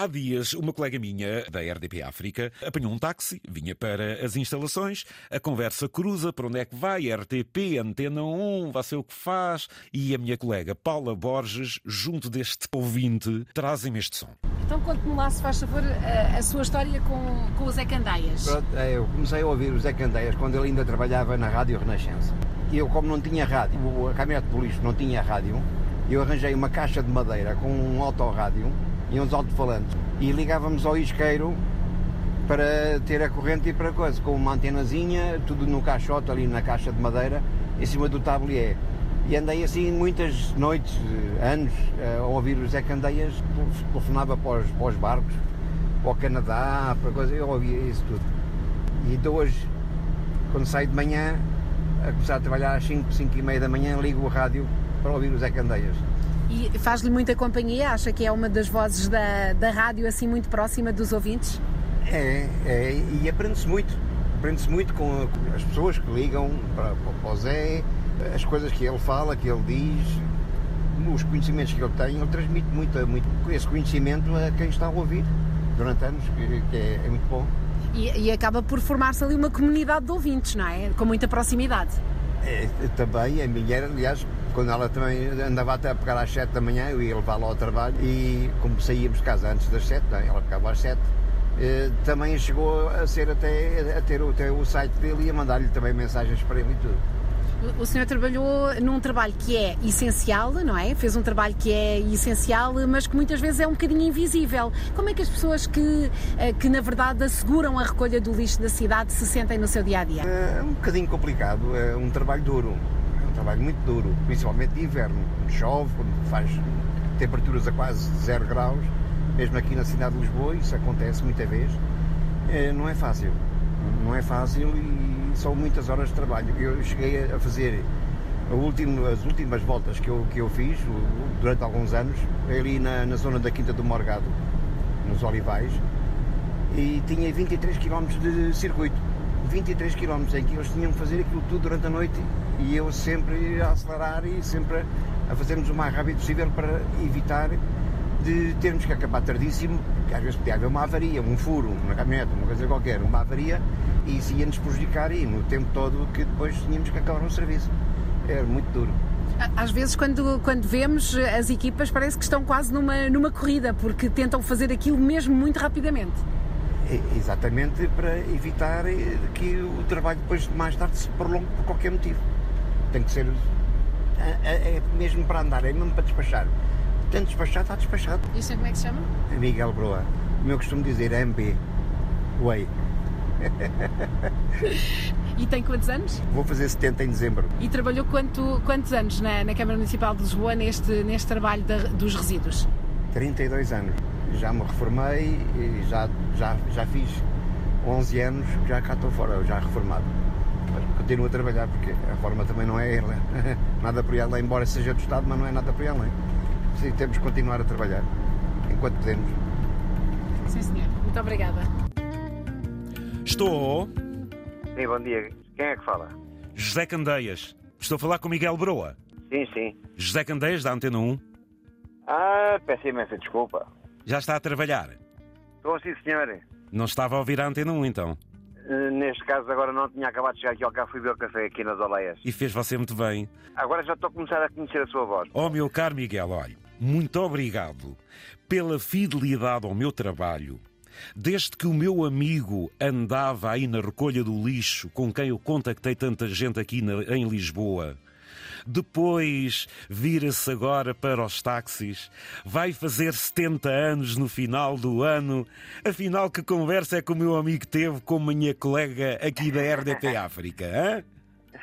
Há dias, uma colega minha da RDP África apanhou um táxi, vinha para as instalações, a conversa cruza para onde é que vai, RTP, Antena 1, vai ser o que faz, e a minha colega Paula Borges, junto deste ouvinte, trazem-me este som. Então conte-me lá, se faz favor, a, a sua história com, com o Zé Candeias. Pronto, é, eu comecei a ouvir o Zé Candeias quando ele ainda trabalhava na Rádio Renascença. E eu, como não tinha rádio, a caminhonete de polícia não tinha rádio, eu arranjei uma caixa de madeira com um autorrádio e uns alto-falantes e ligávamos ao isqueiro para ter a corrente e para coisa, com uma antenazinha, tudo no caixote ali na caixa de madeira, em cima do tablier. E andei assim muitas noites, anos, a ouvir o Zé Candeias, telefonava para os, para os barcos, para o Canadá, para coisa, eu ouvia isso tudo. E então hoje, quando saio de manhã, a começar a trabalhar às 5, 5 e meia da manhã, ligo o rádio para ouvir o Zé Candeias. E faz-lhe muita companhia? Acha que é uma das vozes da, da rádio assim muito próxima dos ouvintes? É, é e aprende-se muito. Aprende-se muito com as pessoas que ligam para, para o Zé, as coisas que ele fala, que ele diz, os conhecimentos que ele tem, ele transmite muito, muito esse conhecimento a quem está a ouvir durante anos, que, que é, é, muito bom. E, e acaba por formar-se ali uma comunidade de ouvintes, não é? Com muita proximidade. É, também, a minha, aliás, quando ela também andava até a pegar às 7 da manhã, eu ia levá-la ao trabalho e como saíamos de casa antes das 7, é? ela pegava às 7, eh, também chegou a ser até a ter até o site dele e a mandar-lhe também mensagens para ele e tudo. O senhor trabalhou num trabalho que é essencial, não é? Fez um trabalho que é essencial, mas que muitas vezes é um bocadinho invisível. Como é que as pessoas que, eh, que na verdade asseguram a recolha do lixo da cidade se sentem no seu dia a dia? É um bocadinho complicado, é um trabalho duro, é um trabalho muito duro, principalmente de inverno, quando chove, quando faz temperaturas a quase zero graus, mesmo aqui na cidade de Lisboa, isso acontece muita vez. É, não é fácil, não é fácil e são muitas horas de trabalho. Eu cheguei a fazer último, as últimas voltas que eu, que eu fiz durante alguns anos, ali na, na zona da Quinta do Morgado, nos Olivais, e tinha 23 km de circuito. 23 km em que eles tinham que fazer aquilo tudo durante a noite e eu sempre a acelerar e sempre a fazermos o mais rápido possível para evitar de termos que acabar tardíssimo, porque às vezes podia haver uma avaria, um furo, uma caminhonete, uma coisa qualquer, uma avaria, e isso ia-nos prejudicar e no tempo todo que depois tínhamos que acabar o serviço. Era muito duro. Às vezes, quando, quando vemos as equipas, parece que estão quase numa, numa corrida, porque tentam fazer aquilo mesmo muito rapidamente. É, exatamente para evitar eh, que o trabalho depois mais tarde se prolongue por qualquer motivo. Tem que ser. É, é, é mesmo para andar, é mesmo para despachar. Tem despachado, está despachado. E isso como é que se chama? Miguel Broa. Como eu costumo dizer, MB. Way. e tem quantos anos? Vou fazer 70 em dezembro. E trabalhou quanto, quantos anos na, na Câmara Municipal de Lisboa neste, neste trabalho da, dos resíduos? 32 anos. Já me reformei e já, já, já fiz 11 anos, já cá estou fora, já reformado. Mas continuo a trabalhar porque a reforma também não é nada por ir além, embora seja do Estado, mas não é nada por ir além. Sim, temos que continuar a trabalhar enquanto podemos. Sim, senhor. Muito obrigada. Estou. Sim, bom dia. Quem é que fala? José Candeias. Estou a falar com Miguel Broa. Sim, sim. José Candeias, da Antena 1. Ah, peço imensa desculpa. Já está a trabalhar? Estou sim, senhor. Não estava a ouvir a Antena 1, então? Uh, neste caso, agora não tinha acabado de chegar aqui ao café fui beber o café aqui nas Oleias. E fez você muito bem. Agora já estou a começar a conhecer a sua voz. Oh, meu caro Miguel, olha, muito obrigado pela fidelidade ao meu trabalho. Desde que o meu amigo andava aí na recolha do lixo, com quem eu contactei tanta gente aqui na, em Lisboa, depois vira-se agora para os táxis, vai fazer 70 anos no final do ano. Afinal, que conversa é que o meu amigo teve com a minha colega aqui da RDP África? Hein?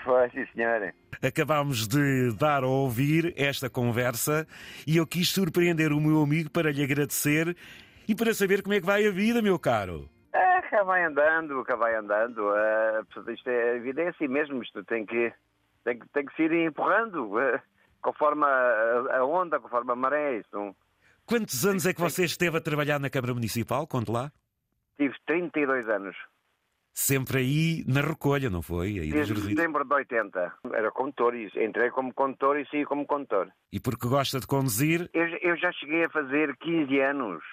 Foi, sim, senhora. Acabámos de dar a ouvir esta conversa e eu quis surpreender o meu amigo para lhe agradecer e para saber como é que vai a vida, meu caro. É, cá vai andando, cá vai andando. Uh, isto é, a vida é assim mesmo, isto tem que, tem que, tem que se ir empurrando, uh, conforme a, a, onda, conforme a maré. Isto, Quantos anos é que você esteve a trabalhar na Câmara Municipal? Conte lá. Tive 32 anos. Sempre aí na recolha, não foi? Aí Desde setembro de 80. Era condutor, entrei como condutor e saí como condutor. E porque gosta de conduzir? Eu, eu já cheguei a fazer 15 anos.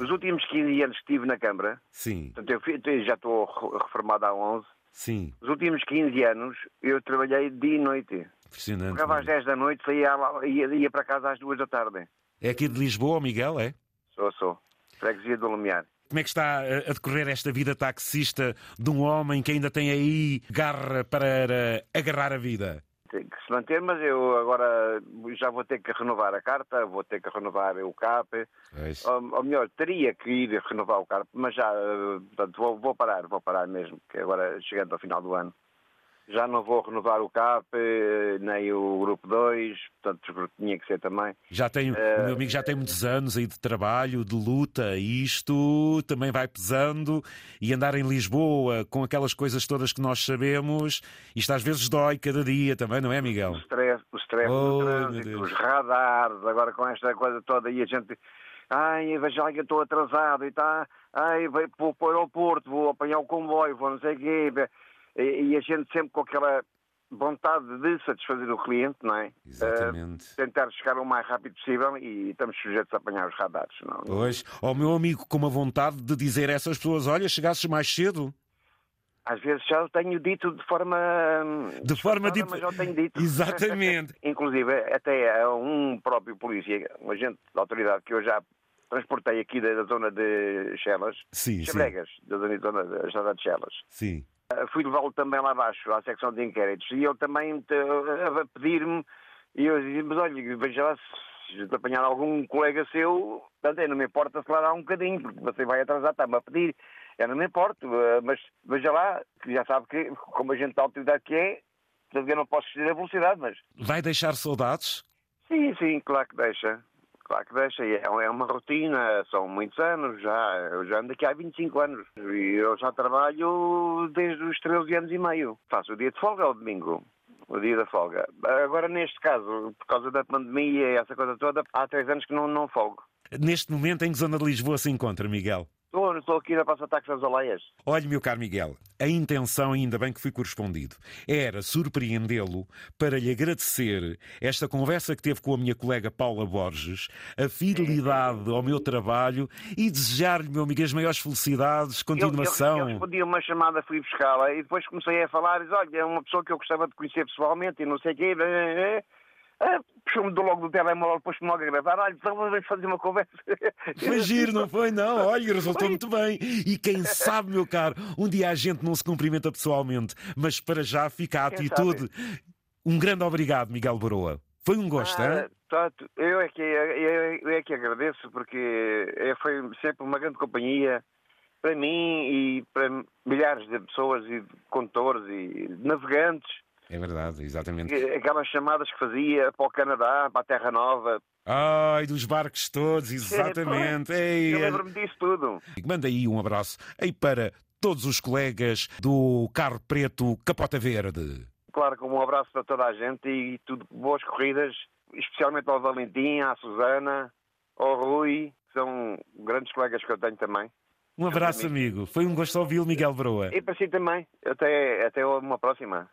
Os últimos 15 anos que estive na Câmara, Sim, portanto, eu eu já estou re- reformado há 11, sim. os últimos 15 anos eu trabalhei dia e noite. Impressionante. Chegava às Miguel. 10 da noite, saía ia, ia para casa às 2 da tarde. É aqui de Lisboa, Miguel, é? Sou, sou. Freguesia do Lumiar. Como é que está a decorrer esta vida taxista de um homem que ainda tem aí garra para agarrar a vida? Tem que se manter, mas eu agora já vou ter que renovar a carta, vou ter que renovar o CAP. Pois. Ou, ou melhor, teria que ir renovar o CAP, mas já, eh, portanto, vou, vou parar, vou parar mesmo, que agora chegando ao final do ano. Já não vou renovar o CAP, eh, nem o Grupo 2, portanto, tinha que ser também. Já tem, o meu amigo já tem muitos anos aí de trabalho, de luta, e isto também vai pesando. E andar em Lisboa com aquelas coisas todas que nós sabemos, isto às vezes dói cada dia também, não é, O Miguel? stress, o stress Oh, trânsito, os radares, agora com esta coisa toda e a gente. Ai, veja lá que eu estou atrasado e tá. Ai, vou para o aeroporto, vou apanhar o comboio, vou não sei o quê. E, a gente sempre com aquela vontade de satisfazer o cliente, não é? Exatamente. Eh, tentar chegar o mais rápido possível e estamos sujeitos a apanhar os radares. Não, não- Pois, ao meu amigo com uma vontade de dizer a essas pessoas: olha, chegasses mais cedo. Às vezes já o tenho dito de forma. hum, De forma disfarçada, dip- Mas já o tenho dito. Exatamente. Inclusive, até a um próprio polícia, um agente da autoridade que eu já transportei aqui da, zona de Chelas, Sim, sim. Chabregas, da zona, zona da estrada de Chelas. Sim. Ah, Fui levá-lo também lá abaixo, à secção de inquéritos, e ele também te- a pedir-me, e eu dizia, mas olha, veja lá se te apanhar algum colega seu, portanto, eu não me importa acelerar um bocadinho, porque você vai atrasar, está-me a pedir, eu não me importo, ah, mas veja lá, que já sabe que, como a gente da autoridade que é, eu não posso exceder a velocidade, mas Vai deixar saudades? Sim, sim, claro que deixa. Claro que deixa. É é uma rotina, são muitos anos já. Eu já ando aqui há 25 anos. E eu já trabalho desde os 13 anos e meio. Faço o dia de folga ao domingo. O dia da folga. Agora, neste caso, por causa da pandemia e essa coisa toda, há três anos que não, não folgo. Neste momento, em que zona de Lisboa se encontra, Miguel? Estou, estou aqui na Praça Taques das Aleias. Olhe, meu caro Miguel, a intenção, ainda bem que fui correspondido, era surpreendê-lo para lhe agradecer esta conversa que teve com a minha colega Paula Borges, a fidelidade ao meu trabalho e desejar-lhe, meu amigo, as maiores felicidades, Eu, eu, continuação. eu respondi a uma chamada, fui buscá-la e depois comecei a falar, disse, olha, é uma pessoa que eu gostava de conhecer pessoalmente e não sei o quê. Ah, Puxou-me do logo do telemóvel, pôs-me logo a gravar. Olha, vamos fazer uma conversa. Foi giro, não foi? Não, olha, resultou muito bem. E quem sabe, meu caro, um dia a gente não se cumprimenta pessoalmente, mas para já fica a Quem atitude. Um grande obrigado, Miguel Boroa. Foi um gosto, Ah, tanto, eu, é que, eu, é que agradeço porque é, foi sempre uma grande companhia para mim e para milhares de pessoas e de condutores e navegantes. É verdade, exatamente. Aquelas chamadas que fazia para o Canadá, para a Terra Nova. Ai, dos barcos todos, exatamente. Ei, Eu lembro-me disso tudo. Manda aí um abraço aí para todos os colegas do Carro Preto Capota Verde. Claro, com um abraço para toda a gente e tudo boas corridas, especialmente ao Valentim, à Susana, ao Rui, que são grandes colegas que eu tenho também. Um abraço, amigo. Foi um gosto ouvi-lo, Miguel Broa. E para si também. Até, até uma próxima.